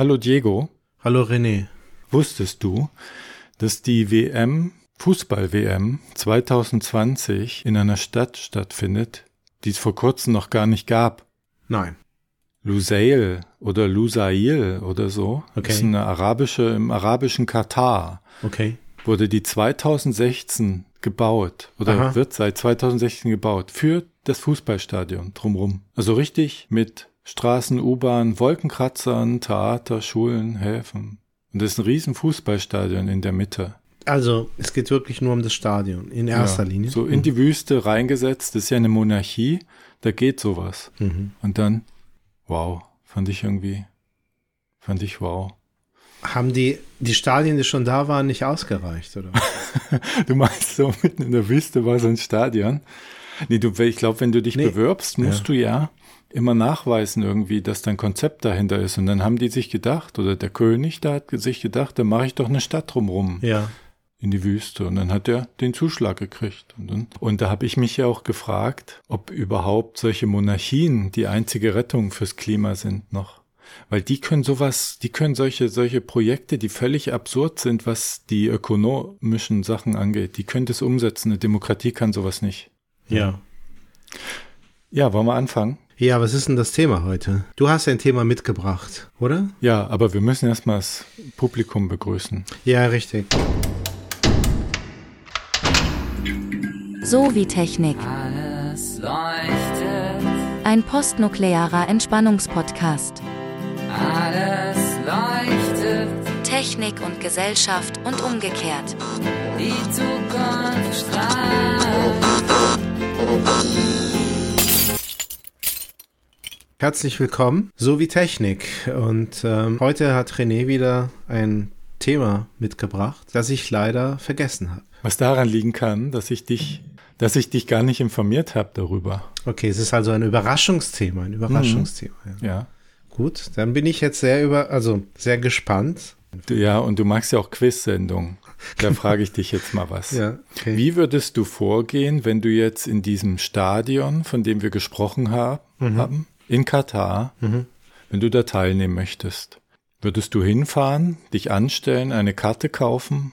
Hallo Diego. Hallo René. Wusstest du, dass die WM, Fußball-WM 2020 in einer Stadt stattfindet, die es vor kurzem noch gar nicht gab? Nein. Lusail oder Lusail oder so. Okay. Das ist eine arabische, im arabischen Katar. Okay. Wurde die 2016 gebaut oder Aha. wird seit 2016 gebaut für das Fußballstadion drumrum. Also richtig mit Straßen, U-Bahn, Wolkenkratzern, Theater, Schulen, Häfen. Und das ist ein riesen Fußballstadion in der Mitte. Also, es geht wirklich nur um das Stadion, in erster Ja, Linie. So in die Wüste reingesetzt, das ist ja eine Monarchie, da geht sowas. Mhm. Und dann, wow, fand ich irgendwie, fand ich wow. Haben die, die Stadien, die schon da waren, nicht ausgereicht, oder? Du meinst so mitten in der Wüste war so ein Stadion? Nee, du, ich glaube, wenn du dich Nee. bewirbst, musst Ja. du ja immer nachweisen irgendwie, dass dein Konzept dahinter ist. Und dann haben die sich gedacht, oder der König da hat sich gedacht, da mache ich doch eine Stadt drumrum ja. in die Wüste. Und dann hat er den Zuschlag gekriegt. Und, dann, und da habe ich mich ja auch gefragt, ob überhaupt solche Monarchien die einzige Rettung fürs Klima sind noch. Weil die können sowas, die können solche, solche Projekte, die völlig absurd sind, was die ökonomischen Sachen angeht, die können das umsetzen. Eine Demokratie kann sowas nicht. Ja. Ja, wollen wir anfangen? Ja, was ist denn das Thema heute? Du hast ein Thema mitgebracht, oder? Ja, aber wir müssen erstmal das Publikum begrüßen. Ja, richtig. So wie Technik. Alles leuchtet, Ein postnuklearer Entspannungspodcast. alles leuchtet, Technik und Gesellschaft und umgekehrt. die Zukunft strahlt. Herzlich willkommen, so wie Technik. Und ähm, heute hat René wieder ein Thema mitgebracht, das ich leider vergessen habe. Was daran liegen kann, dass ich dich, dass ich dich gar nicht informiert habe darüber. Okay, es ist also ein Überraschungsthema, ein Überraschungsthema. Ja. Ja. Gut, dann bin ich jetzt sehr über, also sehr gespannt. Ja, und du magst ja auch Quiz-Sendungen. Da frage ich dich jetzt mal was. Ja, okay. Wie würdest du vorgehen, wenn du jetzt in diesem Stadion, von dem wir gesprochen ha Mhm. In Katar, wenn du da teilnehmen möchtest? Würdest du hinfahren, dich anstellen, eine Karte kaufen?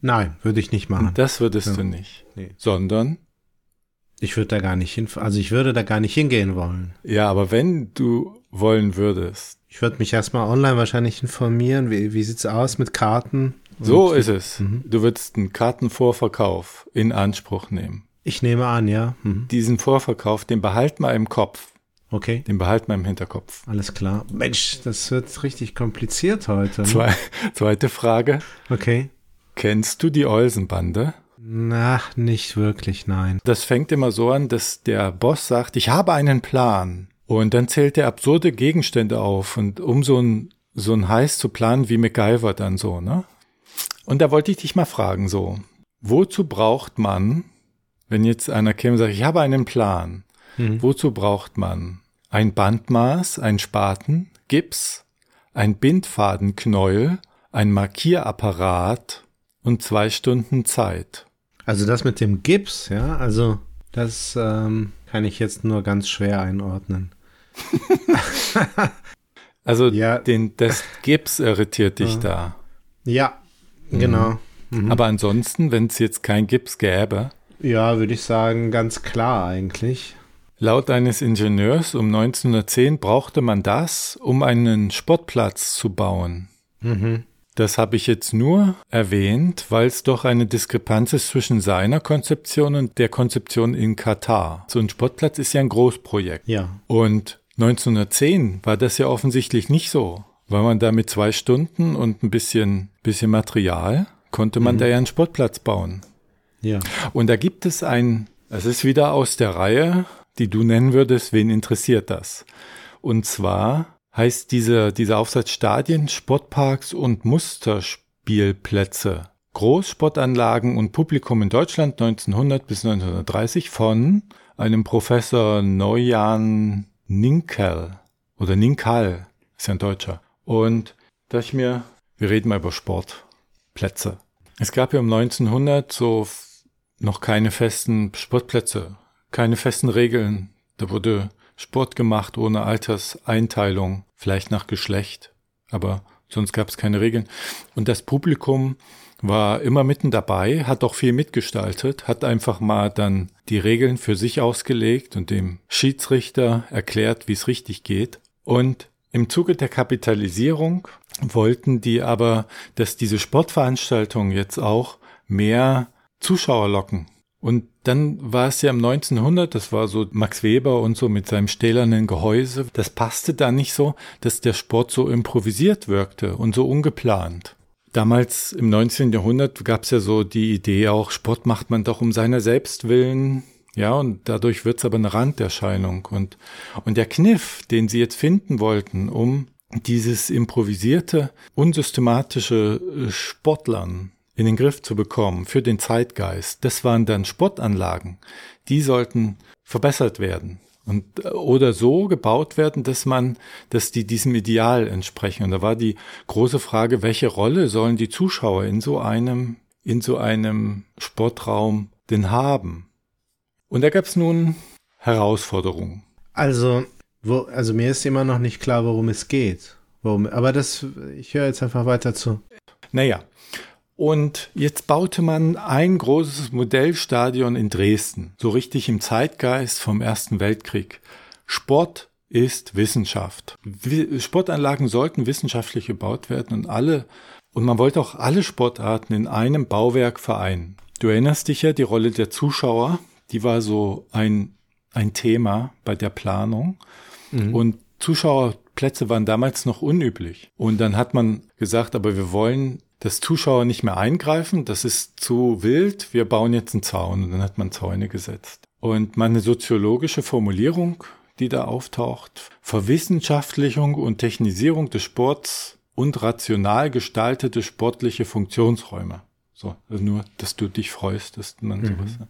Nein, würde ich nicht machen. Das würdest Ja. du nicht. Nee. Sondern, Ich würde da gar nicht hin, also ich würde da gar nicht hingehen wollen. ja, aber wenn du wollen würdest, Ich würde mich erstmal online wahrscheinlich informieren, wie, wie sieht's aus mit Karten. so ist es. Mhm. Du würdest einen Kartenvorverkauf in Anspruch nehmen. Ich nehme an, ja. Mhm. Diesen Vorverkauf, den behalt mal im Kopf. Okay, Den behalt mal im Hinterkopf. alles klar. Mensch, das wird richtig kompliziert heute. ne? Zwei, zweite Frage. Okay. Kennst du die Olsenbande? Na, nicht wirklich, nein. Das fängt immer so an, dass der Boss sagt, ich habe einen Plan. Und dann zählt er absurde Gegenstände auf. Und um so ein, so ein Heiß zu planen wie MacGyver dann so, ne? Und da wollte ich dich mal fragen, so. Wozu braucht man, wenn jetzt einer käme und sagt, ich habe einen Plan. Mhm. Wozu braucht man ein Bandmaß, ein Spaten, Gips, ein Bindfadenknäuel, ein Markierapparat und zwei Stunden Zeit? Also das mit dem Gips, ja, also das ähm, kann ich jetzt nur ganz schwer einordnen. Also Ja. den, das Gips irritiert dich Ja. da. Ja, genau. Mhm. Aber ansonsten, wenn es jetzt kein Gips gäbe, Ja, würde ich sagen, ganz klar eigentlich. laut eines Ingenieurs um 1910 brauchte man das, um einen Sportplatz zu bauen. Mhm. Das habe ich jetzt nur erwähnt, weil es doch eine Diskrepanz ist zwischen seiner Konzeption und der Konzeption in Katar. So ein Sportplatz ist ja ein Großprojekt. Ja. Und 1910 war das ja offensichtlich nicht so, weil man da mit zwei Stunden und ein bisschen, bisschen Material konnte man da ja einen Sportplatz bauen. Ja. Und da gibt es ein, es ist wieder aus der Reihe, die du nennen würdest, wen interessiert das? Und zwar heißt dieser, dieser Aufsatz Stadien, Sportparks und Musterspielplätze. Großsportanlagen und Publikum in Deutschland 1900 bis 1930 von einem Professor Neujan Ninkel oder Ninkal, ist ja ein Deutscher. Und da ich mir, wir reden mal über Sportplätze. Es gab ja um 1900 so noch keine festen Sportplätze, keine festen Regeln. Da wurde Sport gemacht ohne Alterseinteilung, vielleicht nach Geschlecht, aber sonst gab es keine Regeln. Und das Publikum war immer mitten dabei, hat auch viel mitgestaltet, hat einfach mal dann die Regeln für sich ausgelegt und dem Schiedsrichter erklärt, wie es richtig geht. Und im Zuge der Kapitalisierung wollten die aber, dass diese Sportveranstaltungen jetzt auch mehr Zuschauer locken. Und dann war es ja im 1900, das war so Max Weber und so mit seinem stählernen Gehäuse, das passte da nicht so, dass der Sport so improvisiert wirkte und so ungeplant. Damals im 19. Jahrhundert gab es ja so die Idee auch, Sport macht man doch um seiner selbst willen, ja, und dadurch wird's aber eine Randerscheinung. Und, und der Kniff, den sie jetzt finden wollten, um dieses improvisierte, unsystematische äh, Sportlern in den Griff zu bekommen für den Zeitgeist, das waren dann Sportanlagen. Die sollten verbessert werden und oder so gebaut werden, dass man, dass die diesem Ideal entsprechen. Und da war die große Frage, welche Rolle sollen die Zuschauer in so einem in so einem Sportraum denn haben? Und da gab es nun Herausforderungen. Also, wo, also mir ist immer noch nicht klar, worum es geht. Worum, aber das, ich höre jetzt einfach weiter zu. Naja, und jetzt baute man ein großes Modellstadion in Dresden, so richtig im Zeitgeist vom Ersten Weltkrieg. Sport ist Wissenschaft. Sportanlagen sollten wissenschaftlich gebaut werden und alle, und man wollte auch alle Sportarten in einem Bauwerk vereinen. Du erinnerst dich ja, die Rolle der Zuschauer, die war so ein, ein Thema bei der Planung. Mhm. Und Zuschauerplätze waren damals noch unüblich. Und dann hat man gesagt, aber wir wollen dass Zuschauer nicht mehr eingreifen, das ist zu wild, wir bauen jetzt einen Zaun und dann hat man Zäune gesetzt. Und meine soziologische Formulierung, die da auftaucht, Verwissenschaftlichung und Technisierung des Sports und rational gestaltete sportliche Funktionsräume. So, also nur, dass du dich freust, dass man mhm. sowas. Ne?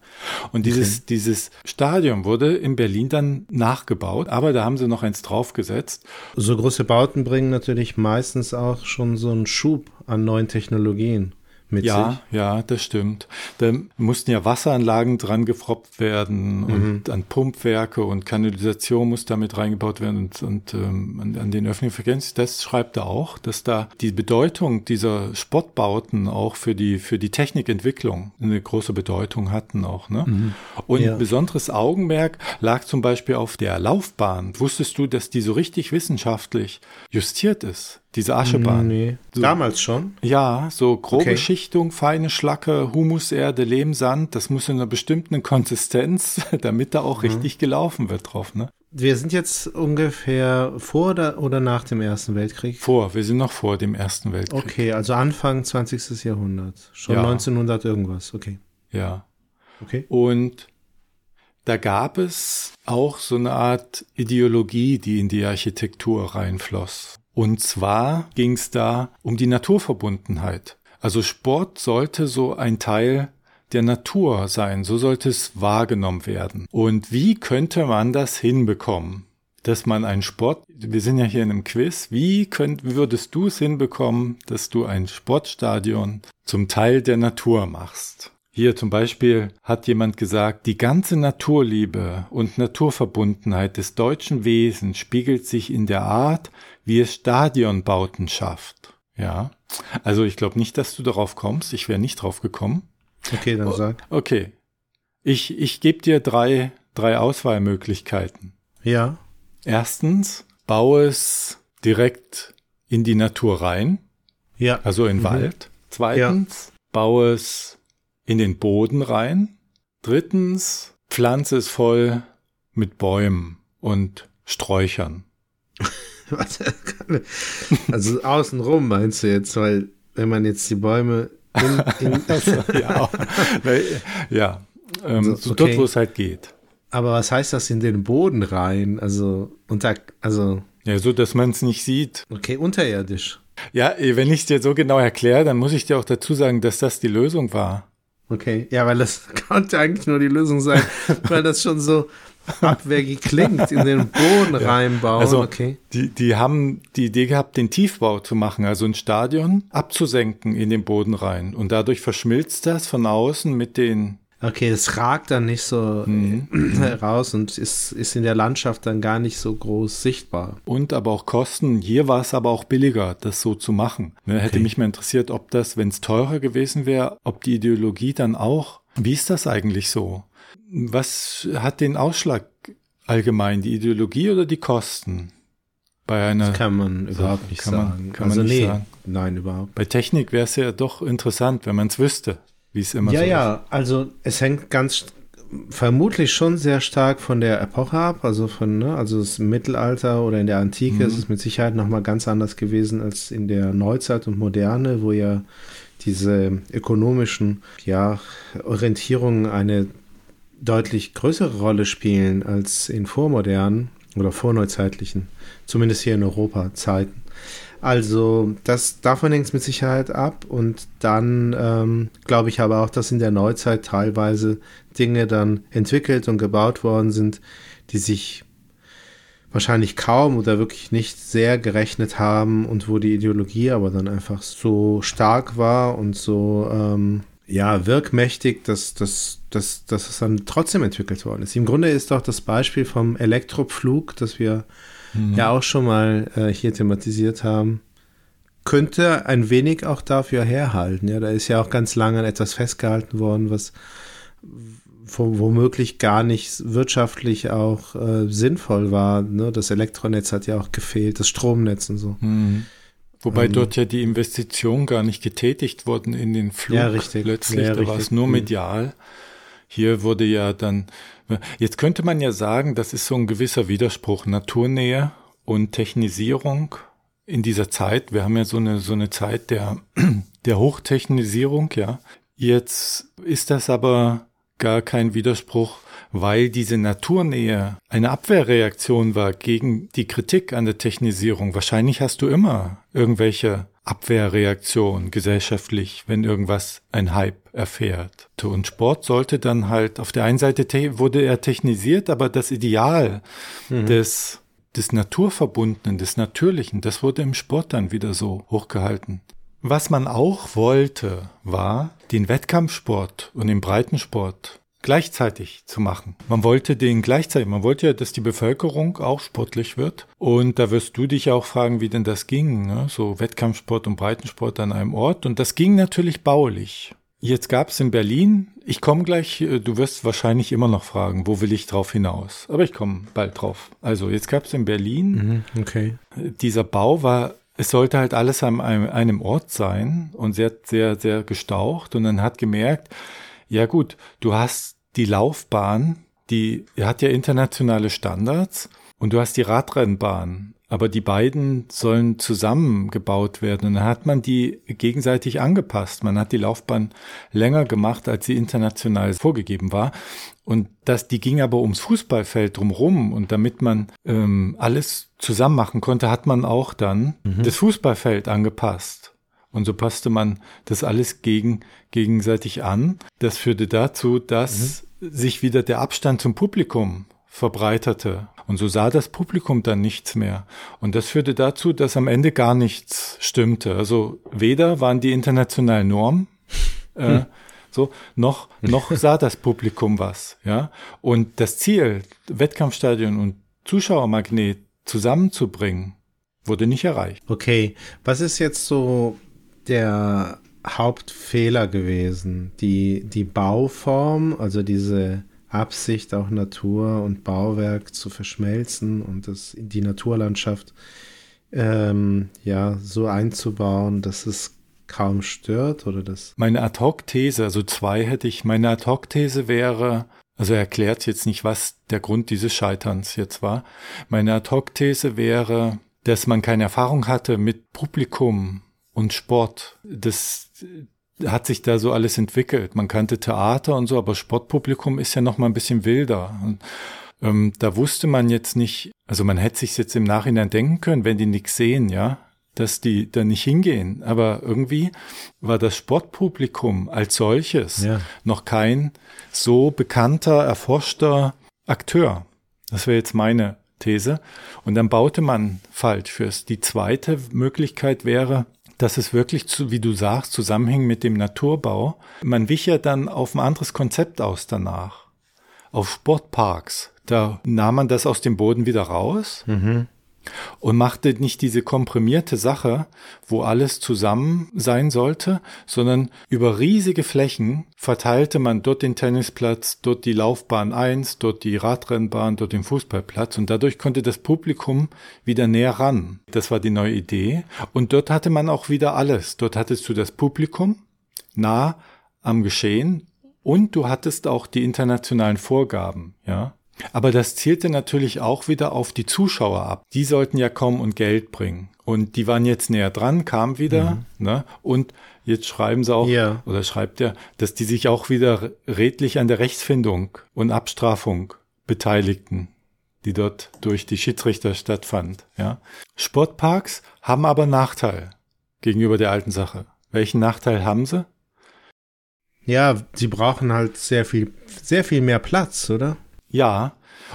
Und dieses, okay. dieses Stadion wurde in Berlin dann nachgebaut, aber da haben sie noch eins draufgesetzt. So große Bauten bringen natürlich meistens auch schon so einen Schub an neuen Technologien mit ja, sich. Ja, das stimmt. Da mussten ja Wasseranlagen dran gefroppt werden mhm. und an Pumpwerke und Kanalisation muss damit reingebaut werden und, und ähm, an, an, den öffentlichen Verkehrsnetz. Das schreibt er auch, dass da die Bedeutung dieser Sportbauten auch für die, für die Technikentwicklung eine große Bedeutung hatten auch. Ne? Mhm. Und ja. besonderes Augenmerk lag zum Beispiel auf der Laufbahn. Wusstest du, dass die so richtig wissenschaftlich justiert ist? Diese Aschebahn. Nee. So, Damals schon? Ja, so grobe okay. Schichtung, feine Schlacke, Humuserde, Lehmsand, das muss in einer bestimmten Konsistenz, damit da auch mhm. richtig gelaufen wird drauf, ne? Wir sind jetzt ungefähr vor oder, nach dem Ersten Weltkrieg? Vor, wir sind noch vor dem Ersten Weltkrieg. Okay, also Anfang 20. Jahrhundert. Schon ja. 1900 irgendwas, okay. Ja. Okay. Und da gab es auch so eine Art Ideologie, die in die Architektur reinfloss. Und zwar ging es da um die Naturverbundenheit. Also Sport sollte so ein Teil der Natur sein, so sollte es wahrgenommen werden. Und wie könnte man das hinbekommen? Dass man einen Sport, wir sind ja hier in einem Quiz, wie könnt, würdest du es hinbekommen, dass du ein Sportstadion zum Teil der Natur machst? Hier zum Beispiel hat jemand gesagt, die ganze Naturliebe und Naturverbundenheit des deutschen Wesens spiegelt sich in der Art, wie es Stadionbauten schafft. Ja, also ich glaube nicht, dass du darauf kommst. Ich wäre nicht drauf gekommen. Okay, dann sag. Okay. Ich, ich gebe dir drei, drei Auswahlmöglichkeiten. Ja. Erstens, baue es direkt in die Natur rein. Ja. Also in mhm. Wald. Zweitens, ja. baue es in den Boden rein. Drittens, pflanze es voll mit Bäumen und Sträuchern. also außenrum meinst du jetzt, weil wenn man jetzt die Bäume in, in ja, ja ähm, also, so dort, wo es halt geht. Aber was heißt das in den Boden rein? Also unter, also ja, so dass man es nicht sieht. Okay, unterirdisch. Ja, wenn ich es dir so genau erkläre, dann muss ich dir auch dazu sagen, dass das die Lösung war. Okay, ja, weil das konnte eigentlich nur die Lösung sein, weil das schon so abwegig klingt, in den Boden ja. reinbauen. Also, okay. die, die haben die Idee gehabt, den Tiefbau zu machen, also ein Stadion abzusenken in den Boden rein. Und dadurch verschmilzt das von außen mit den Okay, es ragt dann nicht so Mhm. heraus und ist, ist in der Landschaft dann gar nicht so groß sichtbar. Und aber auch Kosten. Hier war es aber auch billiger, das so zu machen. Ne, hätte Okay. mich mal interessiert, ob das, wenn es teurer gewesen wäre, ob die Ideologie dann auch, wie ist das eigentlich so? Was hat den Ausschlag allgemein, die Ideologie oder die Kosten? Bei einer, Das kann man überhaupt nicht kann man- sagen. kann man also nicht nee, sagen. nein, überhaupt. bei Technik wäre es ja doch interessant, wenn man es wüsste, wie es immer Ja, so ja, also es hängt ganz vermutlich schon sehr stark von der Epoche ab, also von, ne, also das Mittelalter oder in der Antike Mhm. ist es mit Sicherheit nochmal ganz anders gewesen als in der Neuzeit und Moderne, wo ja diese ökonomischen, ja, Orientierungen eine deutlich größere Rolle spielen als in vormodernen oder vorneuzeitlichen, zumindest hier in Europa, Zeiten. Also, das, davon hängt es mit Sicherheit ab. Und dann ähm, glaube ich aber auch, dass in der Neuzeit teilweise Dinge dann entwickelt und gebaut worden sind, die sich wahrscheinlich kaum oder wirklich nicht sehr gerechnet haben und wo die Ideologie aber dann einfach so stark war und so ähm, ja wirkmächtig, dass, dass, dass, dass es dann trotzdem entwickelt worden ist. Im Grunde ist doch das Beispiel vom Elektropflug, das wir ja auch schon mal äh, hier thematisiert haben, könnte ein wenig auch dafür herhalten. Ja, da ist ja auch ganz lange an etwas festgehalten worden, was wo- womöglich gar nicht wirtschaftlich auch äh, sinnvoll war. Ne? Das Elektronetz hat ja auch gefehlt, das Stromnetz und so. Mhm. Wobei Ähm, dort ja die Investition gar nicht getätigt wurden in den Flug. Ja, richtig. Plötzlich, Ja, da war es nur Mhm. medial. Hier wurde ja dann, jetzt könnte man ja sagen, das ist so ein gewisser Widerspruch, Naturnähe und Technisierung in dieser Zeit. Wir haben ja so eine, so eine Zeit der, der Hochtechnisierung, ja. Jetzt ist das aber gar kein Widerspruch, weil diese Naturnähe eine Abwehrreaktion war gegen die Kritik an der Technisierung. Wahrscheinlich hast du immer irgendwelche Abwehrreaktionen gesellschaftlich, wenn irgendwas ein Hype erfährt. Und Sport sollte dann halt, auf der einen Seite te- wurde er technisiert, aber das Ideal des, des Naturverbundenen, des Natürlichen, das wurde im Sport dann wieder so hochgehalten. Was man auch wollte, war, den Wettkampfsport und den Breitensport gleichzeitig zu machen. Man wollte den gleichzeitig, man wollte ja, dass die Bevölkerung auch sportlich wird. Und da wirst du dich auch fragen, wie denn das ging, ne? so Wettkampfsport und Breitensport an einem Ort. Und das ging natürlich baulich. Jetzt gab es in Berlin, ich komme gleich, äh, du wirst wahrscheinlich immer noch fragen, wo will ich drauf hinaus? Aber ich komme bald drauf. Also jetzt gab es in Berlin Mhm, okay. dieser Bau war, es sollte halt alles an einem, einem Ort sein und sehr, sehr, sehr gestaucht. Und dann hat gemerkt, ja gut, du hast die Laufbahn, die hat ja internationale Standards und du hast die Radrennbahn. Aber die beiden sollen zusammengebaut werden. Und dann hat man die gegenseitig angepasst. Man hat die Laufbahn länger gemacht, als sie international vorgegeben war. Und das, die ging aber ums Fußballfeld drumherum. Und damit man ähm, alles zusammen machen konnte, hat man auch dann das Fußballfeld angepasst. Und so passte man das alles gegen, gegenseitig an. Das führte dazu, dass sich wieder der Abstand zum Publikum verbreiterte. Und so sah das Publikum dann nichts mehr. Und das führte dazu, dass am Ende gar nichts stimmte. Also weder waren die internationalen Normen, äh, so, noch, noch sah das Publikum was, ja. Und das Ziel, Wettkampfstadion und Zuschauermagnet zusammenzubringen, wurde nicht erreicht. Okay, was ist jetzt so der Hauptfehler gewesen? Die, die Bauform, also diese Absicht, auch Natur und Bauwerk zu verschmelzen und das die Naturlandschaft ähm, ja so einzubauen, dass es kaum stört oder das. Meine Ad-Hoc-These, also zwei hätte ich, meine Ad-Hoc-These wäre, also er erklärt jetzt nicht, was der Grund dieses Scheiterns jetzt war. Meine Ad-Hoc-These wäre, dass man keine Erfahrung hatte mit Publikum und Sport. Das hat sich da so alles entwickelt. Man kannte Theater und so, aber Sportpublikum ist ja noch mal ein bisschen wilder. Und, ähm, da wusste man jetzt nicht, also man hätte sich jetzt im Nachhinein denken können, wenn die nichts sehen, ja, dass die da nicht hingehen. Aber irgendwie war das Sportpublikum als solches Ja. noch kein so bekannter, erforschter Akteur. Das wäre jetzt meine These. Und dann baute man falsch fürs. Die zweite Möglichkeit wäre, dass es wirklich, zu, wie du sagst, zusammenhing mit dem Naturbau. Man wich ja dann auf ein anderes Konzept aus danach. Auf Sportparks. Da nahm man das aus dem Boden wieder raus und machte nicht diese komprimierte Sache, wo alles zusammen sein sollte, sondern über riesige Flächen verteilte man dort den Tennisplatz, dort die Laufbahn 1, dort die Radrennbahn, dort den Fußballplatz und dadurch konnte das Publikum wieder näher ran. Das war die neue Idee und dort hatte man auch wieder alles. Dort hattest du das Publikum nah am Geschehen und du hattest auch die internationalen Vorgaben, ja. Aber das zielte natürlich auch wieder auf die Zuschauer ab. Die sollten ja kommen und Geld bringen. Und die waren jetzt näher dran, kam wieder, ne? Und jetzt schreiben sie auch, Ja. oder schreibt er, dass die sich auch wieder redlich an der Rechtsfindung und Abstrafung beteiligten, die dort durch die Schiedsrichter stattfand, ja. Sportparks haben aber Nachteil gegenüber der alten Sache. Welchen Nachteil haben sie? Ja, sie brauchen halt sehr viel, sehr viel mehr Platz, oder? Ja,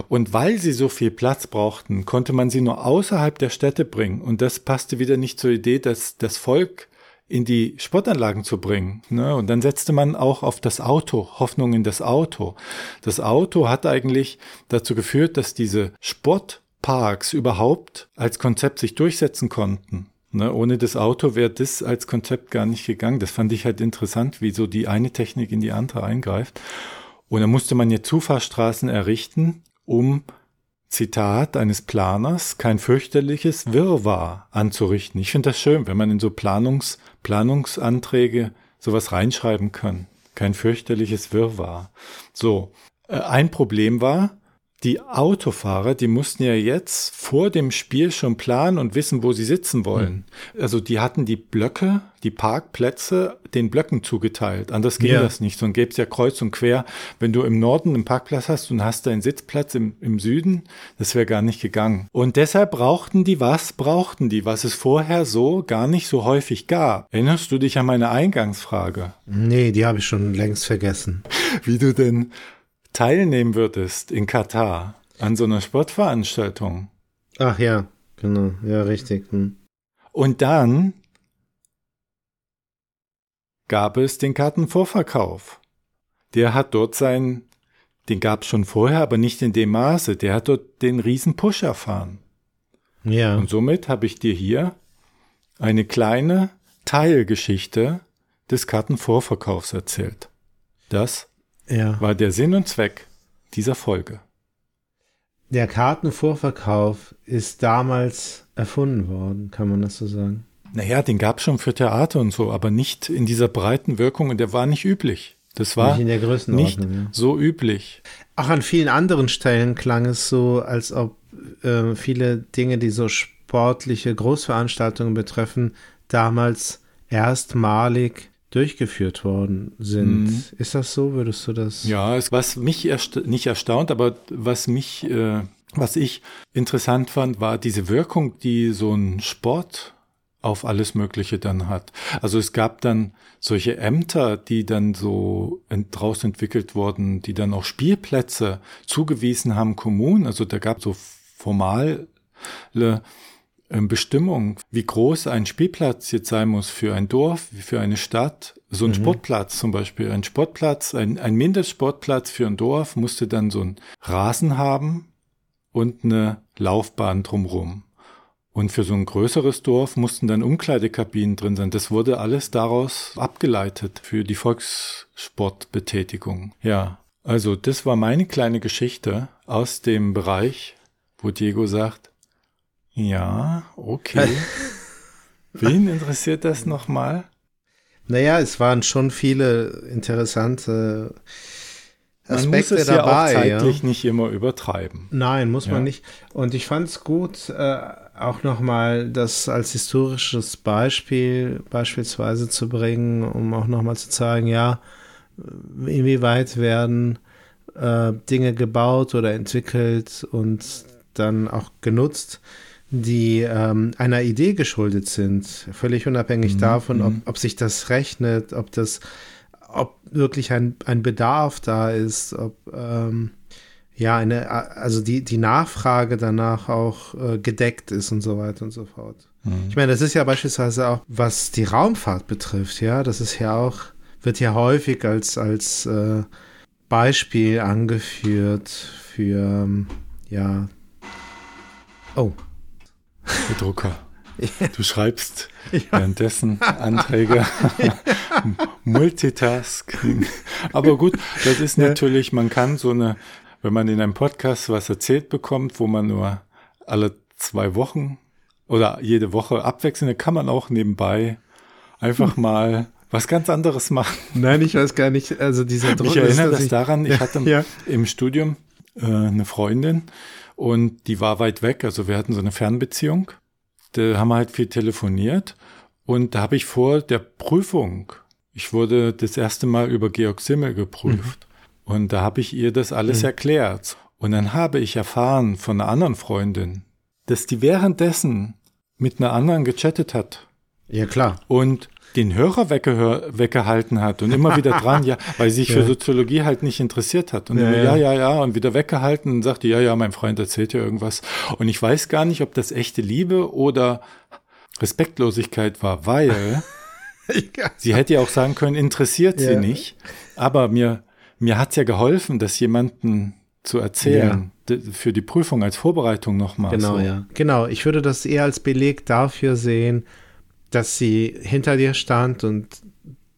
und weil sie so viel Platz brauchten, konnte man sie nur außerhalb der Städte bringen. Und das passte wieder nicht zur Idee, dass das Volk in die Sportanlagen zu bringen. Ne? Und dann setzte man auch auf das Auto, Hoffnung in das Auto. Das Auto hat eigentlich dazu geführt, dass diese Sportparks überhaupt als Konzept sich durchsetzen konnten. Ne? Ohne das Auto wäre das als Konzept gar nicht gegangen. Das fand ich halt interessant, wie so die eine Technik in die andere eingreift. Und dann musste man jetzt Zufahrtsstraßen errichten, um, Zitat eines Planers, kein fürchterliches Wirrwarr anzurichten. Ich finde das schön, wenn man in so Planungs, Planungsanträge sowas reinschreiben kann. Kein fürchterliches Wirrwarr. So, äh, ein Problem war, die Autofahrer, die mussten ja jetzt vor dem Spiel schon planen und wissen, wo sie sitzen wollen. Also die hatten die Blöcke, die Parkplätze den Blöcken zugeteilt. Anders ging Ja. das nicht. Sonst gäbe es ja kreuz und quer. Wenn du im Norden einen Parkplatz hast und hast deinen Sitzplatz im, im Süden, das wäre gar nicht gegangen. Und deshalb brauchten die, was brauchten die, was es vorher so gar nicht so häufig gab. Erinnerst du dich an meine Eingangsfrage? Nee, die habe ich schon längst vergessen. wie du denn teilnehmen würdest in Katar an so einer Sportveranstaltung. Ach ja, genau, ja, richtig. Hm. Und dann gab es den Kartenvorverkauf. Der hat dort sein, den gab es schon vorher, aber nicht in dem Maße. Der hat dort den riesen Push erfahren. Ja, Und somit habe ich dir hier eine kleine Teilgeschichte des Kartenvorverkaufs erzählt. Das ja. war der Sinn und Zweck dieser Folge. Der Kartenvorverkauf ist damals erfunden worden, kann man das so sagen? Naja, den gab's schon für Theater und so, aber nicht in dieser breiten Wirkung und der war nicht üblich. Das war Nicht in der Größenordnung. nicht ja. so üblich. Auch an vielen anderen Stellen klang es so, als ob äh, viele Dinge, die so sportliche Großveranstaltungen betreffen, damals erstmalig durchgeführt worden sind. Mhm. Ist das so? Würdest du das? Ja, es, was mich ersta nicht erstaunt, aber was mich, äh, was ich interessant fand, war diese Wirkung, die so ein Sport auf alles Mögliche dann hat. Also es gab dann solche Ämter, die dann so ent draus entwickelt wurden, die dann auch Spielplätze zugewiesen haben Kommunen. Also da gab es so formale Bestimmung, wie groß ein Spielplatz jetzt sein muss für ein Dorf, für eine Stadt. So ein Sportplatz zum Beispiel. Ein Sportplatz, ein, ein Mindestsportplatz für ein Dorf musste dann so ein Rasen haben und eine Laufbahn drumrum. Und für so ein größeres Dorf mussten dann Umkleidekabinen drin sein. Das wurde alles daraus abgeleitet für die Volkssportbetätigung. Ja, also das war meine kleine Geschichte aus dem Bereich, wo Diego sagt, ja, okay. Wen interessiert das nochmal? Naja, es waren schon viele interessante Man Aspekte muss es ja auch dabei. zeitlich nicht immer übertreiben. Nein, muss Ja. man nicht. Und ich fand es gut, äh, auch nochmal das als historisches Beispiel beispielsweise zu bringen, um auch nochmal zu zeigen, ja, inwieweit werden äh, Dinge gebaut oder entwickelt und dann auch genutzt, die ähm, einer Idee geschuldet sind, völlig unabhängig Mhm, davon, ob, mhm. ob sich das rechnet, ob das, ob wirklich ein, ein Bedarf da ist, ob ähm, ja, eine, also die, die Nachfrage danach auch äh, gedeckt ist und so weiter und so fort. Mhm. Ich meine, das ist ja beispielsweise auch, was die Raumfahrt betrifft, ja, das ist ja auch, wird ja häufig als, als äh, Beispiel angeführt für, ja, oh. Der Drucker. Du schreibst ja. währenddessen Anträge, Multitasking. Aber gut, das ist natürlich, man kann so eine wenn man in einem Podcast was erzählt bekommt, wo man nur alle zwei Wochen oder jede Woche abwechselnd, kann man auch nebenbei einfach hm. mal was ganz anderes machen. Nein, ich weiß gar nicht. Also dieser Druck. Ich erinnere das daran, ich hatte ja. im Studium äh, eine Freundin und die war weit weg. Also wir hatten so eine Fernbeziehung. Da haben wir halt viel telefoniert und da habe ich vor der Prüfung, ich wurde das erste Mal über Georg Simmel geprüft. Mhm. Und da habe ich ihr das alles mhm. erklärt. Und dann habe ich erfahren von einer anderen Freundin, dass die währenddessen mit einer anderen gechattet hat. Ja, klar. Und den Hörer weggehör, weggehalten hat und immer wieder dran, ja, weil sich für Soziologie halt nicht interessiert hat. Und ja, immer, ja, ja, ja, und wieder weggehalten und sagte, ja, ja, mein Freund erzählt ja irgendwas. Und ich weiß gar nicht, ob das echte Liebe oder Respektlosigkeit war, weil sie hätte ja auch sagen können, interessiert sie nicht. Aber mir mir hat's ja geholfen, das jemanden zu erzählen. Ja. Für die Prüfung als Vorbereitung nochmal. Genau, so. ja. Genau, ich würde das eher als Beleg dafür sehen, dass sie hinter dir stand und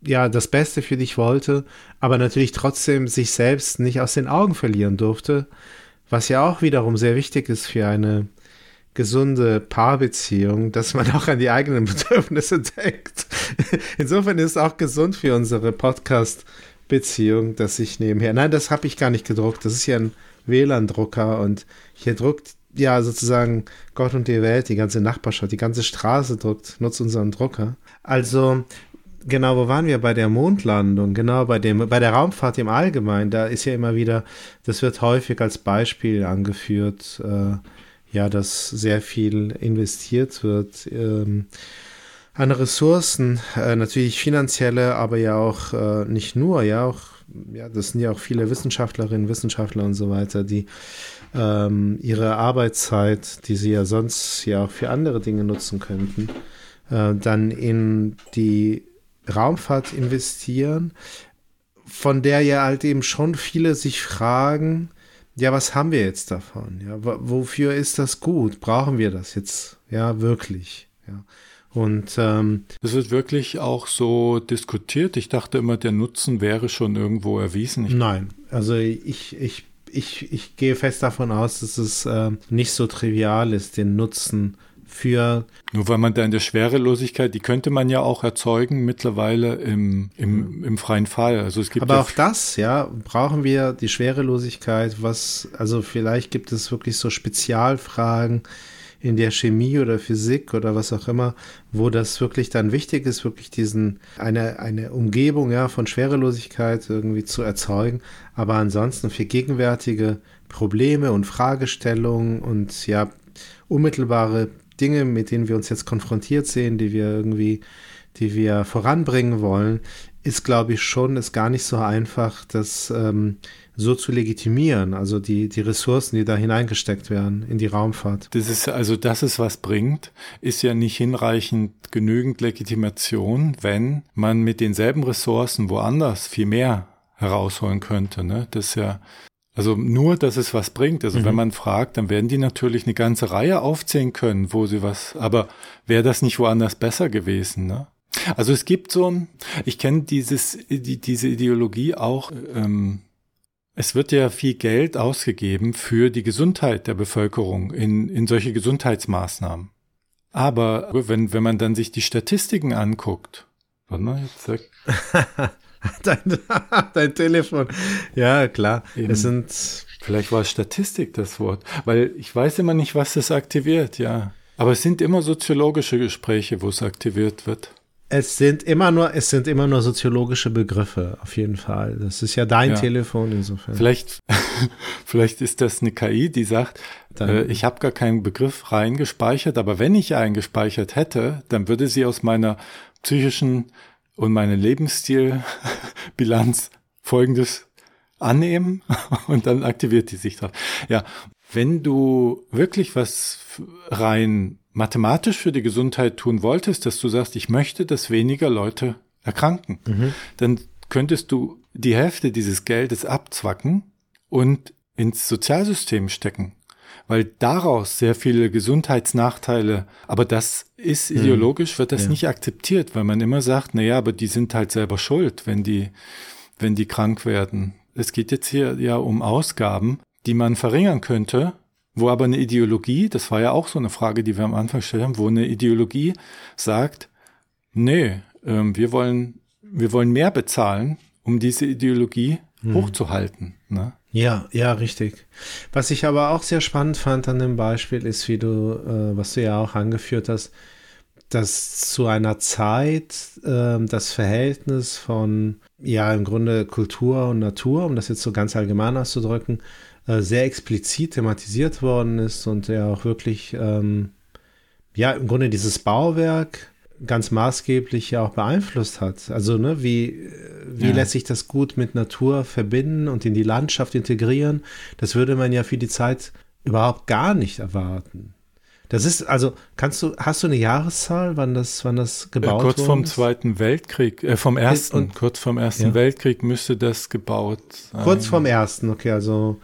ja, das Beste für dich wollte, aber natürlich trotzdem sich selbst nicht aus den Augen verlieren durfte, was ja auch wiederum sehr wichtig ist für eine gesunde Paarbeziehung, dass man auch an die eigenen Bedürfnisse denkt. Insofern ist es auch gesund für unsere Podcast- Beziehung, dass ich nebenher. Nein, das habe ich gar nicht gedruckt. Das ist ja ein WLAN-Drucker und hier druckt ja sozusagen Gott und die Welt, die ganze Nachbarschaft, die ganze Straße druckt, nutzt unseren Drucker. Also genau, wo waren wir bei der Mondlandung? Genau, bei dem, bei der Raumfahrt im Allgemeinen, da ist ja immer wieder, das wird häufig als Beispiel angeführt, äh, ja, dass sehr viel investiert wird. Ähm, an Ressourcen, äh, natürlich finanzielle, aber ja auch äh, nicht nur, ja auch, ja, das sind ja auch viele Wissenschaftlerinnen, Wissenschaftler und so weiter, die ähm, ihre Arbeitszeit, die sie ja sonst ja auch für andere Dinge nutzen könnten, äh, dann in die Raumfahrt investieren, von der ja halt eben schon viele sich fragen, ja, was haben wir jetzt davon? Ja, wofür ist das gut? Brauchen wir das jetzt? Ja, wirklich? Ja. Und ähm, das wird wirklich auch so diskutiert. Ich dachte immer, der Nutzen wäre schon irgendwo erwiesen. Ich Nein, also ich, ich, ich, ich gehe fest davon aus, dass es äh, nicht so trivial ist, den Nutzen für. Nur weil man da in der Schwerelosigkeit, die könnte man ja auch erzeugen mittlerweile im, im, im freien Fall. Also es gibt Aber ja auch das, ja, brauchen wir die Schwerelosigkeit, was, also vielleicht gibt es wirklich so Spezialfragen, in der Chemie oder Physik oder was auch immer, wo das wirklich dann wichtig ist, wirklich diesen, eine, eine Umgebung ja, von Schwerelosigkeit irgendwie zu erzeugen. Aber ansonsten für gegenwärtige Probleme und Fragestellungen und ja, unmittelbare Dinge, mit denen wir uns jetzt konfrontiert sehen, die wir irgendwie, die wir voranbringen wollen, ist, glaube ich, schon, ist gar nicht so einfach, das ähm, so zu legitimieren, also die, die Ressourcen, die da hineingesteckt werden in die Raumfahrt. Das ist also, dass es was bringt, ist ja nicht hinreichend genügend Legitimation, wenn man mit denselben Ressourcen woanders viel mehr herausholen könnte. Ne? Das ist ja, also nur, dass es was bringt. Also mhm. wenn man fragt, dann werden die natürlich eine ganze Reihe aufzählen können, wo sie was, aber wäre das nicht woanders besser gewesen, ne? Also es gibt so ein, ich kenne dieses, die, diese Ideologie auch, ähm, es wird ja viel Geld ausgegeben für die Gesundheit der Bevölkerung in, in solche Gesundheitsmaßnahmen. Aber wenn, wenn man dann sich die Statistiken anguckt, warte mal, jetzt sag. dein, dein Telefon. Ja, klar. Eben. Es sind. Vielleicht war Statistik das Wort, weil ich weiß immer nicht, was das aktiviert, ja. Aber es sind immer soziologische Gespräche, wo es aktiviert wird. Es sind immer nur, es sind immer nur soziologische Begriffe, auf jeden Fall. Das ist ja dein ja. Telefon insofern. Vielleicht, vielleicht ist das eine KI, die sagt, äh, ich habe gar keinen Begriff reingespeichert, aber wenn ich einen gespeichert hätte, dann würde sie aus meiner psychischen und meiner Lebensstilbilanz Folgendes annehmen und dann aktiviert die sich drauf. Ja, wenn du wirklich was rein mathematisch für die Gesundheit tun wolltest, dass du sagst, ich möchte, dass weniger Leute erkranken, Mhm. dann könntest du die Hälfte dieses Geldes abzwacken und ins Sozialsystem stecken, weil daraus sehr viele Gesundheitsnachteile, aber das ist ideologisch, wird das Mhm. Ja. nicht akzeptiert, weil man immer sagt, na ja, aber die sind halt selber schuld, wenn die, wenn die krank werden. Es geht jetzt hier ja um Ausgaben, die man verringern könnte, wo aber eine Ideologie, das war ja auch so eine Frage, die wir am Anfang gestellt haben, wo eine Ideologie sagt, nee, ähm, wir wollen, wir wollen mehr bezahlen, um diese Ideologie hochzuhalten. Ne? Ja, ja, richtig. Was ich aber auch sehr spannend fand an dem Beispiel ist, wie du, äh, was du ja auch angeführt hast, dass zu einer Zeit ähm, das Verhältnis von, ja, im Grunde Kultur und Natur, um das jetzt so ganz allgemein auszudrücken, äh, sehr explizit thematisiert worden ist und ja auch wirklich, ähm, ja, im Grunde dieses Bauwerk ganz maßgeblich ja auch beeinflusst hat. Also, ne, wie, wie Ja. lässt sich das gut mit Natur verbinden und in die Landschaft integrieren? Das würde man ja für die Zeit überhaupt gar nicht erwarten. Das ist, also, kannst du, hast du eine Jahreszahl, wann das, wann das Äh, gebaut kurz worden vom ist? Zweiten Weltkrieg, äh, vom Ersten, und- kurz vom Ersten Ja. Weltkrieg müsste das gebaut sein. Kurz vom ersten, okay, also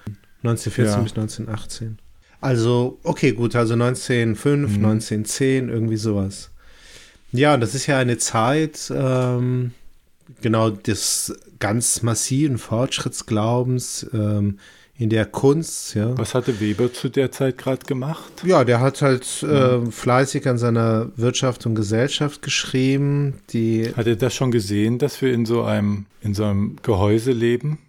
1914 Ja. bis 1918. Also, okay, gut, also 1905, 1910, irgendwie sowas. Ja, das ist ja eine Zeit, ähm, genau, des ganz massiven Fortschrittsglaubens ähm, in der Kunst, ja. Was hatte Weber zu der Zeit gerade gemacht? Ja, der hat halt äh, fleißig an seiner Wirtschaft und Gesellschaft geschrieben, die Hat er das schon gesehen, dass wir in so einem, in so einem Gehäuse leben?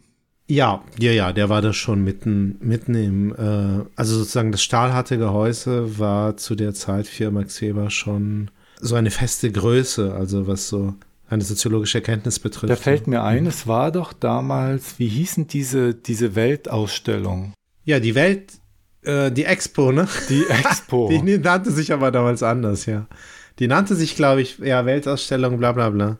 Ja, ja, ja, der war da schon mitten, mitten im, äh, also sozusagen das stahlharte Gehäuse war zu der Zeit für Max Weber schon so eine feste Größe, also was so eine soziologische Erkenntnis betrifft. Da fällt mir ein, es war doch damals, wie hießen diese, diese Weltausstellung? ja, die Welt, äh, die Expo, ne? Die Expo. Die nannte sich aber damals anders, ja. Die nannte sich, glaube ich, ja, Weltausstellung, bla bla bla.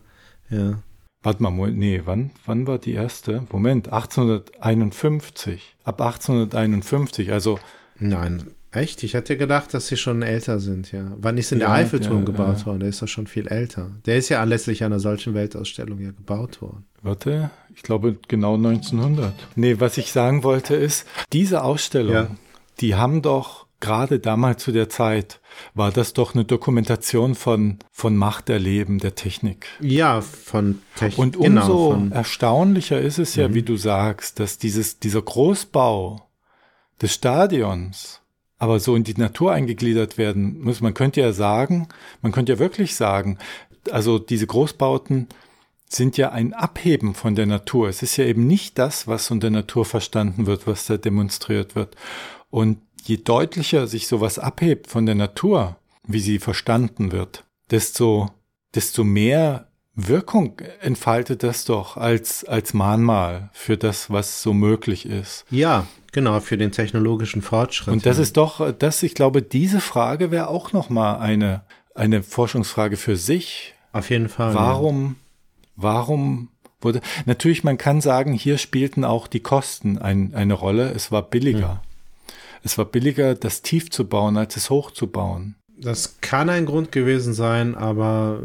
Ja. Warte mal, nee, wann, wann war die erste? Moment, 1851. Ab 1851, also Nein, echt? Ich hätte gedacht, dass sie schon älter sind, ja. Wann ist denn der Ja, Eiffelturm ja, gebaut ja. worden? Der ist doch schon viel älter. Der ist ja anlässlich einer solchen Weltausstellung ja gebaut worden. Warte, ich glaube genau 1900. Nee, was ich sagen wollte ist, diese Ausstellung, die haben doch gerade damals zu der Zeit, war das doch eine Dokumentation von, von Macht erleben der Technik. Ja, von Technik. Und genau, umso Mhm. erstaunlicher ist es ja, wie du sagst, dass dieses, dieser Großbau des Stadions aber so in die Natur eingegliedert werden muss. Man könnte ja sagen, man könnte ja wirklich sagen, also diese Großbauten sind ja ein Abheben von der Natur. Es ist ja eben nicht das, was unter Natur verstanden wird, was da demonstriert wird. Und je deutlicher sich sowas abhebt von der Natur, wie sie verstanden wird, desto, desto mehr Wirkung entfaltet das doch als, als Mahnmal für das, was so möglich ist. ja, genau, für den technologischen Fortschritt. Und das ja. ist doch, das, ich glaube, diese Frage wäre auch nochmal eine, eine Forschungsfrage für sich. auf jeden Fall. Warum, warum wurde, natürlich, man kann sagen, hier spielten auch die Kosten ein, eine Rolle. Es war billiger. Es war billiger, das tief zu bauen, als es hoch zu bauen. Das kann ein Grund gewesen sein, aber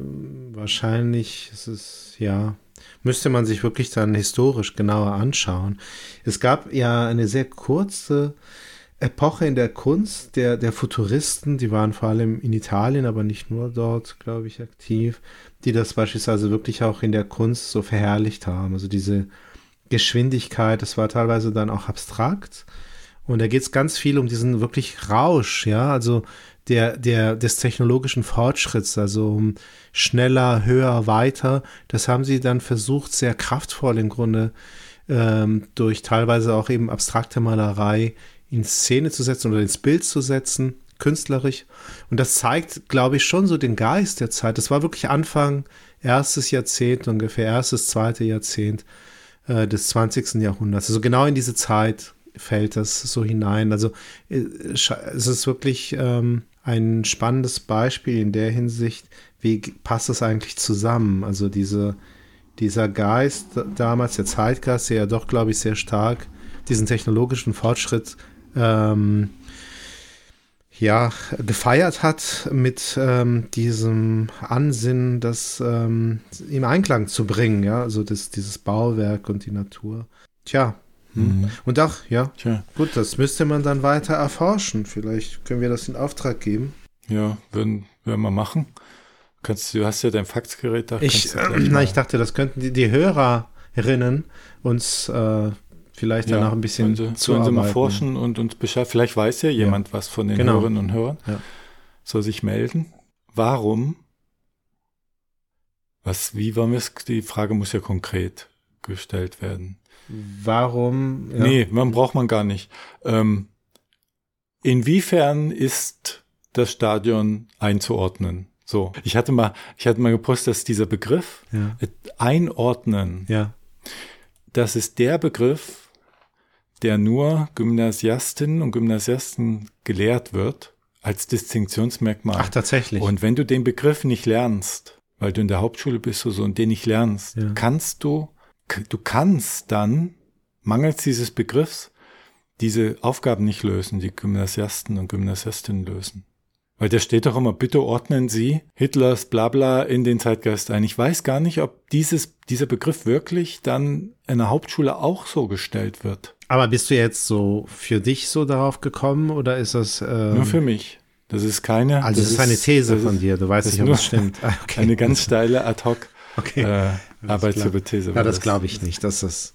wahrscheinlich ist es, ja, müsste man sich wirklich dann historisch genauer anschauen. Es gab ja eine sehr kurze Epoche in der Kunst der, der Futuristen, die waren vor allem in Italien, aber nicht nur dort, glaube ich, aktiv, die das beispielsweise wirklich auch in der Kunst so verherrlicht haben. Also diese Geschwindigkeit, das war teilweise dann auch abstrakt. Und da geht es ganz viel um diesen wirklich Rausch, ja, also der, der, des technologischen Fortschritts, also um schneller, höher, weiter. Das haben sie dann versucht, sehr kraftvoll im Grunde ähm, durch teilweise auch eben abstrakte Malerei in Szene zu setzen oder ins Bild zu setzen, künstlerisch. Und das zeigt, glaube ich, schon so den Geist der Zeit. Das war wirklich Anfang erstes Jahrzehnt, ungefähr erstes, zweite Jahrzehnt äh, des 20. Jahrhunderts. Also genau in diese Zeit fällt das so hinein. Also äh, es ist wirklich ähm, ein spannendes Beispiel in der Hinsicht, wie passt das eigentlich zusammen? Also diese, dieser Geist damals, der Zeitgeist, der ja doch, glaube ich, sehr stark diesen technologischen Fortschritt ähm, ja, gefeiert hat mit ähm, diesem Ansinnen, das ähm, im Einklang zu bringen, ja, also das, dieses Bauwerk und die Natur. Tja, hm. und auch, ja, Tja. gut, das müsste man dann weiter erforschen. Vielleicht können wir das in Auftrag geben. Ja, würden, würden wir machen. Kannst, du hast ja dein Faxgerät da. Ich, äh, na, ich dachte, das könnten die, die Hörerinnen uns äh, vielleicht ja, danach ein bisschen sollen sie, sollen sie mal forschen und uns Bescheid. Vielleicht weiß ja jemand was von den Genau. Hörerinnen und Hörern. Ja. Soll sich melden. Warum? Was, wie wir es? Die Frage muss ja konkret gestellt werden. Warum? Ja. Nee, man braucht man gar nicht. Ähm, inwiefern ist das Stadion einzuordnen? So, ich hatte mal, ich hatte mal gepostet, dass dieser Begriff Ja. äh, einordnen, ja. das ist der Begriff, der nur Gymnasiastinnen und Gymnasiasten gelehrt wird als Distinktionsmerkmal. Ach, tatsächlich. Und wenn du den Begriff nicht lernst, weil du in der Hauptschule bist oder so und den nicht lernst, Ja. kannst du, du kannst dann, mangels dieses Begriffs, diese Aufgaben nicht lösen, die Gymnasiasten und Gymnasiastinnen lösen. Weil da steht doch immer, bitte ordnen Sie Hitlers Blabla in den Zeitgeist ein. Ich weiß gar nicht, ob dieses, dieser Begriff wirklich dann in der Hauptschule auch so gestellt wird. Aber bist du jetzt so für dich so darauf gekommen oder ist das ähm, Nur für mich. Das ist keine. Also das ist eine These von dir, du weißt nicht, ob es stimmt. Ah, okay. Eine ganz steile Ad-Hoc Okay. äh. Arbeitshypothese. Ja, das glaube ich nicht, dass das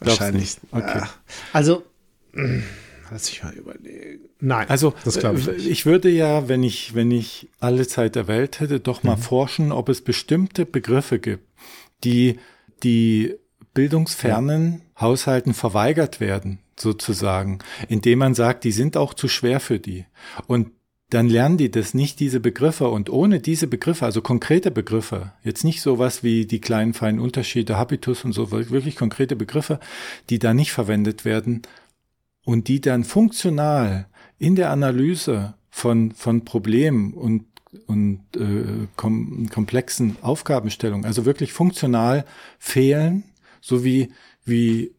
Glaubst wahrscheinlich. Okay. Ah, Also, mm, lass ich mal überlegen. Nein, Also das glaube ich äh, nicht. ich würde ja, wenn ich, wenn ich alle Zeit der Welt hätte, doch Mhm. mal forschen, ob es bestimmte Begriffe gibt, die die bildungsfernen Haushalten verweigert werden, sozusagen, indem man sagt, die sind auch zu schwer für die. Und dann lernen die das nicht, diese Begriffe. Und ohne diese Begriffe, also konkrete Begriffe, jetzt nicht sowas wie die kleinen feinen Unterschiede, Habitus und so, wirklich konkrete Begriffe, die da nicht verwendet werden und die dann funktional in der Analyse von, von Problemen und, und äh, kom komplexen Aufgabenstellungen, also wirklich funktional fehlen, so wie, wie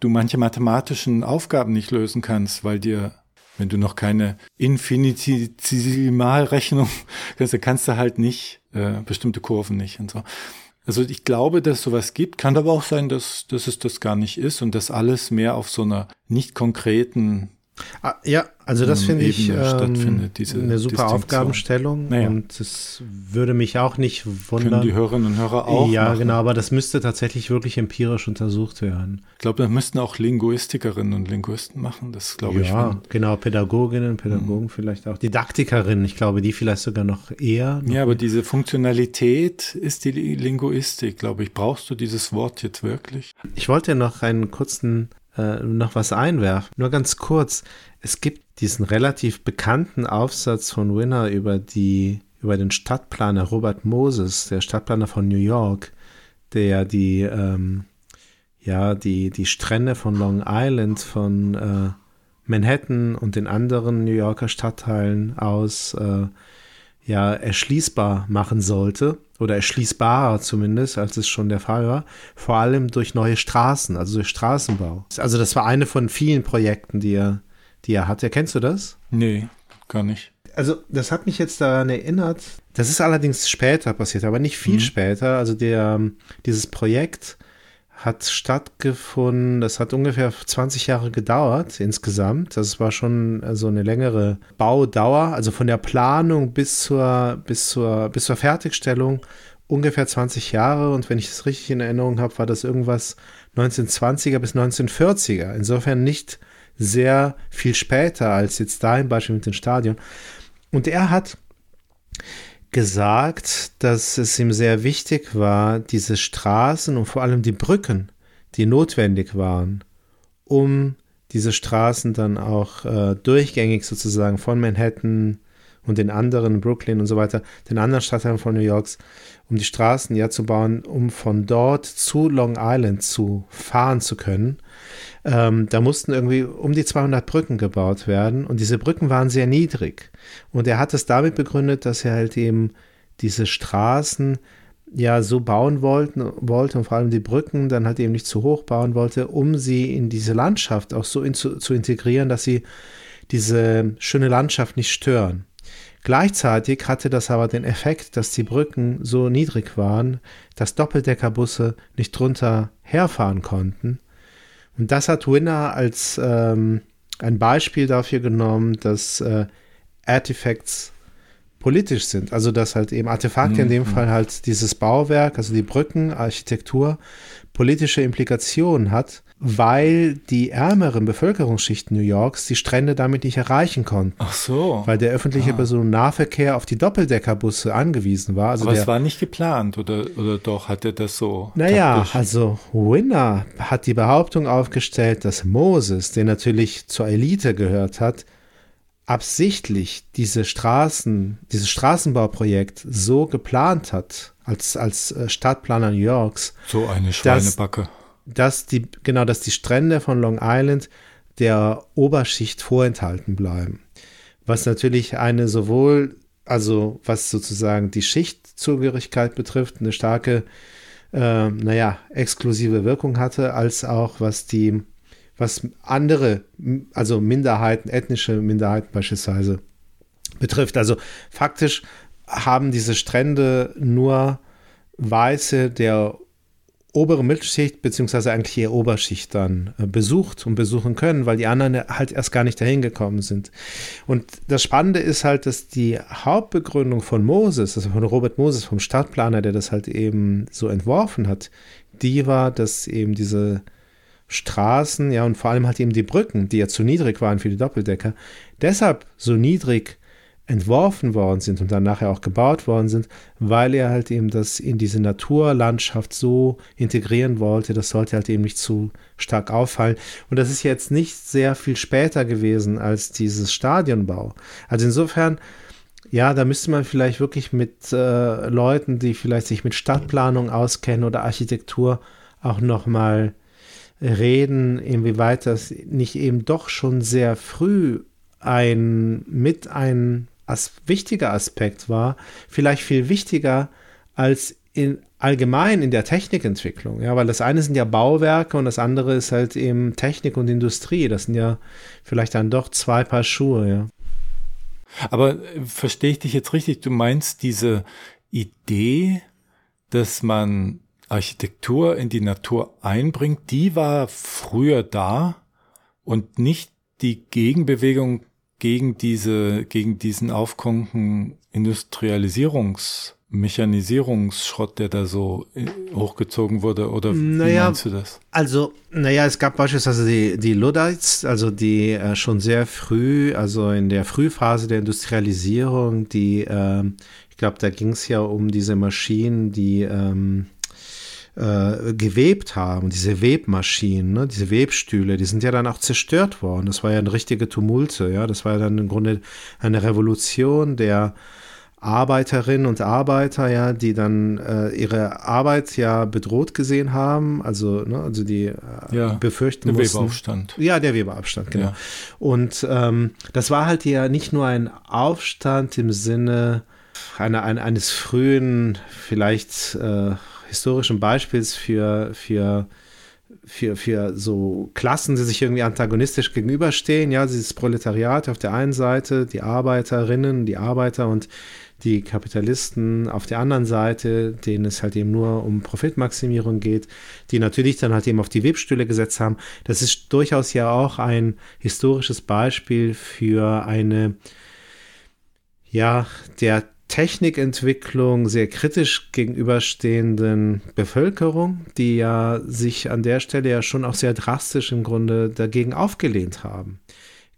du manche mathematischen Aufgaben nicht lösen kannst, weil dir, wenn du noch keine Infinitesimalrechnung kannst, dann kannst du halt nicht äh, bestimmte Kurven nicht und so. Also ich glaube, dass sowas gibt, kann aber auch sein, dass, dass es das gar nicht ist und dass alles mehr auf so einer nicht konkreten Ah, ja, also das ähm, finde ich ähm, diese eine super. Aufgabenstellung Naja. und es würde mich auch nicht können wundern. die Hörerinnen und Hörer auch ja, machen. genau, aber das müsste tatsächlich wirklich empirisch untersucht werden. Ich glaube, das müssten auch Linguistikerinnen und Linguisten machen, das glaube ich. ja, genau, Pädagoginnen, Pädagogen vielleicht auch. Didaktikerinnen, ich glaube, die vielleicht sogar noch eher. Ja, aber diese Funktionalität ist die Li- Linguistik, glaube ich. Brauchst du dieses Wort jetzt wirklich? Ich wollte noch einen kurzen, äh, noch was einwerfen. Nur ganz kurz. Es gibt diesen relativ bekannten Aufsatz von Winner über die, über den Stadtplaner Robert Moses, der Stadtplaner von New York, der die, ähm, ja, die, die Strände von Long Island, von äh, Manhattan und den anderen New Yorker Stadtteilen aus äh, ja erschließbar machen sollte oder erschließbarer zumindest, als es schon der Fall war, vor allem durch neue Straßen, also durch Straßenbau. Also das war eine von vielen Projekten, die er, die er hatte. Kennst du das? Nee, gar nicht. Also das hat mich jetzt daran erinnert. Das ist allerdings später passiert, aber nicht viel später. Also der, dieses Projekt hat stattgefunden, das hat ungefähr 20 Jahre gedauert insgesamt. Das war schon so eine längere Baudauer, also von der Planung bis zur, bis zur, bis zur Fertigstellung ungefähr 20 Jahre. Und wenn ich das richtig in Erinnerung habe, war das irgendwas 1920er bis 1940er. Insofern nicht sehr viel später als jetzt da im Beispiel mit dem Stadion. Und er hat gesagt, dass es ihm sehr wichtig war, diese Straßen und vor allem die Brücken, die notwendig waren, um diese Straßen dann auch äh, durchgängig sozusagen von Manhattan und den anderen, Brooklyn und so weiter, den anderen Stadtteilen von New Yorks, um die Straßen ja zu bauen, um von dort zu Long Island zu fahren zu können. Ähm, da mussten irgendwie um die 200 Brücken gebaut werden und diese Brücken waren sehr niedrig. Und er hat es damit begründet, dass er halt eben diese Straßen ja so bauen wollten, wollte und vor allem die Brücken dann halt eben nicht zu hoch bauen wollte, um sie in diese Landschaft auch so in, zu, zu integrieren, dass sie diese schöne Landschaft nicht stören. Gleichzeitig hatte das aber den Effekt, dass die Brücken so niedrig waren, dass Doppeldeckerbusse nicht drunter herfahren konnten. Und das hat Winner als ähm, ein Beispiel dafür genommen, dass äh, Artifacts politisch sind. Also dass halt eben Artefakte, mhm. in dem Fall halt dieses Bauwerk, also die Brücken, Architektur, politische Implikationen hat, weil die ärmeren Bevölkerungsschichten New Yorks die Strände damit nicht erreichen konnten. Ach so. Weil der öffentliche ah. Personennahverkehr auf die Doppeldeckerbusse angewiesen war. Also Aber der, es war nicht geplant oder, oder doch hat er das so? Naja, taktisch? also Winner hat die Behauptung aufgestellt, dass Moses, der natürlich zur Elite gehört hat, absichtlich diese Straßen, dieses Straßenbauprojekt so geplant hat, als, als äh, Stadtplaner New Yorks. So eine Schweinebacke. Dass, dass die, genau, dass die Strände von Long Island der Oberschicht vorenthalten bleiben. Was natürlich eine sowohl, also was sozusagen die Schichtzugehörigkeit betrifft, eine starke, äh, naja, exklusive Wirkung hatte, als auch was die, was andere, also Minderheiten, ethnische Minderheiten beispielsweise betrifft. Also faktisch haben diese Strände nur Weiße der obere Mittelschicht beziehungsweise eigentlich eher Oberschicht dann äh, besucht und besuchen können, weil die anderen halt erst gar nicht dahin gekommen sind. Und das Spannende ist halt, dass die Hauptbegründung von Moses, also von Robert Moses, vom Stadtplaner, der das halt eben so entworfen hat, die war, dass eben diese Straßen, ja, und vor allem halt eben die Brücken, die ja zu niedrig waren für die Doppeldecker, deshalb so niedrig entworfen worden sind und dann nachher auch gebaut worden sind, weil er halt eben das in diese Naturlandschaft so integrieren wollte, das sollte halt eben nicht zu stark auffallen. Und das ist jetzt nicht sehr viel später gewesen als dieses Stadionbau. Also insofern, ja, da müsste man vielleicht wirklich mit äh, Leuten, die vielleicht sich mit Stadtplanung auskennen oder Architektur, auch nochmal reden, inwieweit das nicht eben doch schon sehr früh ein mit ein as wichtiger Aspekt war, vielleicht viel wichtiger als in allgemein in der Technikentwicklung, ja, weil das eine sind ja Bauwerke und das andere ist halt eben Technik und Industrie. Das sind ja vielleicht dann doch zwei Paar Schuhe, ja. Aber äh, verstehe ich dich jetzt richtig? Du meinst diese Idee, dass man Architektur in die Natur einbringt, die war früher da und nicht die Gegenbewegung gegen diese, gegen diesen aufkommenden Industrialisierungs- Mechanisierungsschrott, der da so äh, hochgezogen wurde, oder naja, wie meinst du das? Also, naja, es gab beispielsweise die, die Luddites, also die äh, schon sehr früh, also in der Frühphase der Industrialisierung, die, äh, ich glaube, da ging es ja um diese Maschinen, die ähm, äh, gewebt haben, diese Webmaschinen, ne, diese Webstühle, die sind ja dann auch zerstört worden. Das war ja eine richtige Tumulte, ja. Das war ja dann im Grunde eine Revolution der Arbeiterinnen und Arbeiter, ja, die dann äh, ihre Arbeit ja bedroht gesehen haben, also, ne, also die äh, ja, befürchten der mussten. Weberaufstand. Ja, der Weberaufstand, genau. Ja. Und ähm, das war halt ja nicht nur ein Aufstand im Sinne einer, eines frühen, vielleicht äh, historischen Beispiels für, für, für, für so Klassen, die sich irgendwie antagonistisch gegenüberstehen. Ja, dieses Proletariat auf der einen Seite, die Arbeiterinnen, die Arbeiter und die Kapitalisten auf der anderen Seite, denen es halt eben nur um Profitmaximierung geht, die natürlich dann halt eben auf die Webstühle gesetzt haben. Das ist durchaus ja auch ein historisches Beispiel für eine, ja, der Technikentwicklung sehr kritisch gegenüberstehenden Bevölkerung, die ja sich an der Stelle ja schon auch sehr drastisch im Grunde dagegen aufgelehnt haben.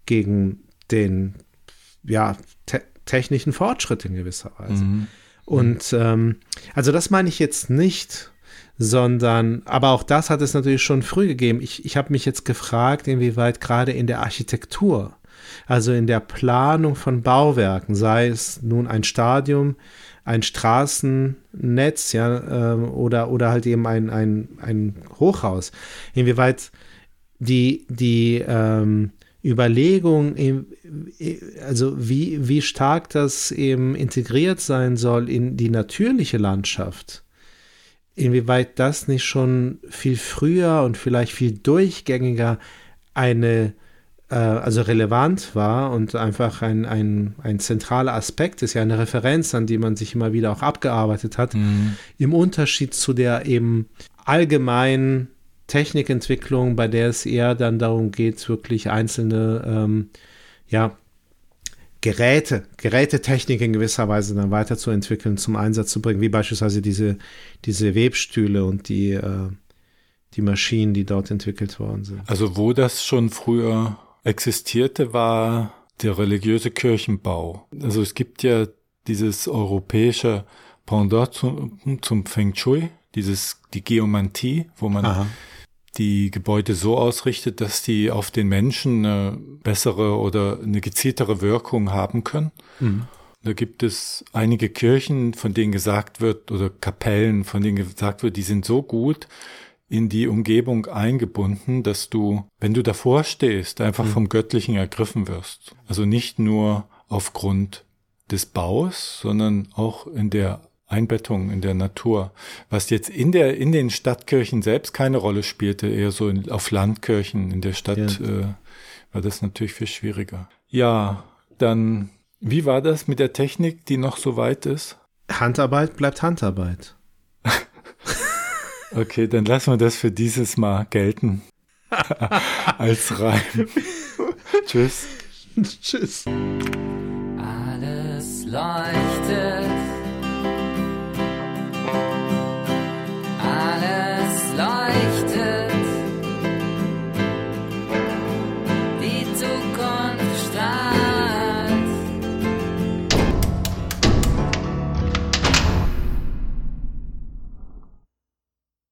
Gegen den ja, te technischen Fortschritt in gewisser Weise. Mhm. Und ähm, also das meine ich jetzt nicht, sondern, aber auch das hat es natürlich schon früh gegeben. Ich, ich habe mich jetzt gefragt, inwieweit gerade in der Architektur also in der Planung von Bauwerken, sei es nun ein Stadium, ein Straßennetz, ja, ähm, oder, oder halt eben ein, ein, ein Hochhaus, inwieweit die, die ähm, Überlegung, also wie, wie stark das eben integriert sein soll in die natürliche Landschaft, inwieweit das nicht schon viel früher und vielleicht viel durchgängiger eine, also relevant war und einfach ein, ein, ein zentraler Aspekt ist, ja eine Referenz, an die man sich immer wieder auch abgearbeitet hat, Mhm. im Unterschied zu der eben allgemeinen Technikentwicklung, bei der es eher dann darum geht, wirklich einzelne, ähm, ja, Geräte, Gerätetechnik in gewisser Weise dann weiterzuentwickeln, zum Einsatz zu bringen, wie beispielsweise diese, diese Webstühle und die, äh, die Maschinen, die dort entwickelt worden sind. Also wo das schon früher existierte, war der religiöse Kirchenbau. Also es gibt ja dieses europäische Pendant zum, zum Feng Shui, dieses, die Geomantie, wo man Aha. die Gebäude so ausrichtet, dass die auf den Menschen eine bessere oder eine gezieltere Wirkung haben können. Mhm. Da gibt es einige Kirchen, von denen gesagt wird, oder Kapellen, von denen gesagt wird, die sind so gut in die Umgebung eingebunden, dass du, wenn du davor stehst, einfach vom Göttlichen ergriffen wirst. Also nicht nur aufgrund des Baus, sondern auch in der Einbettung in der Natur, was jetzt in der in den Stadtkirchen selbst keine Rolle spielte, eher so in, auf Landkirchen in der Stadt äh, war das natürlich viel schwieriger. Ja, dann wie war das mit der Technik, die noch so weit ist? Handarbeit bleibt Handarbeit. Okay, dann lassen wir das für dieses Mal gelten. Als Reim. Tschüss. Tschüss. Alles leuchtet.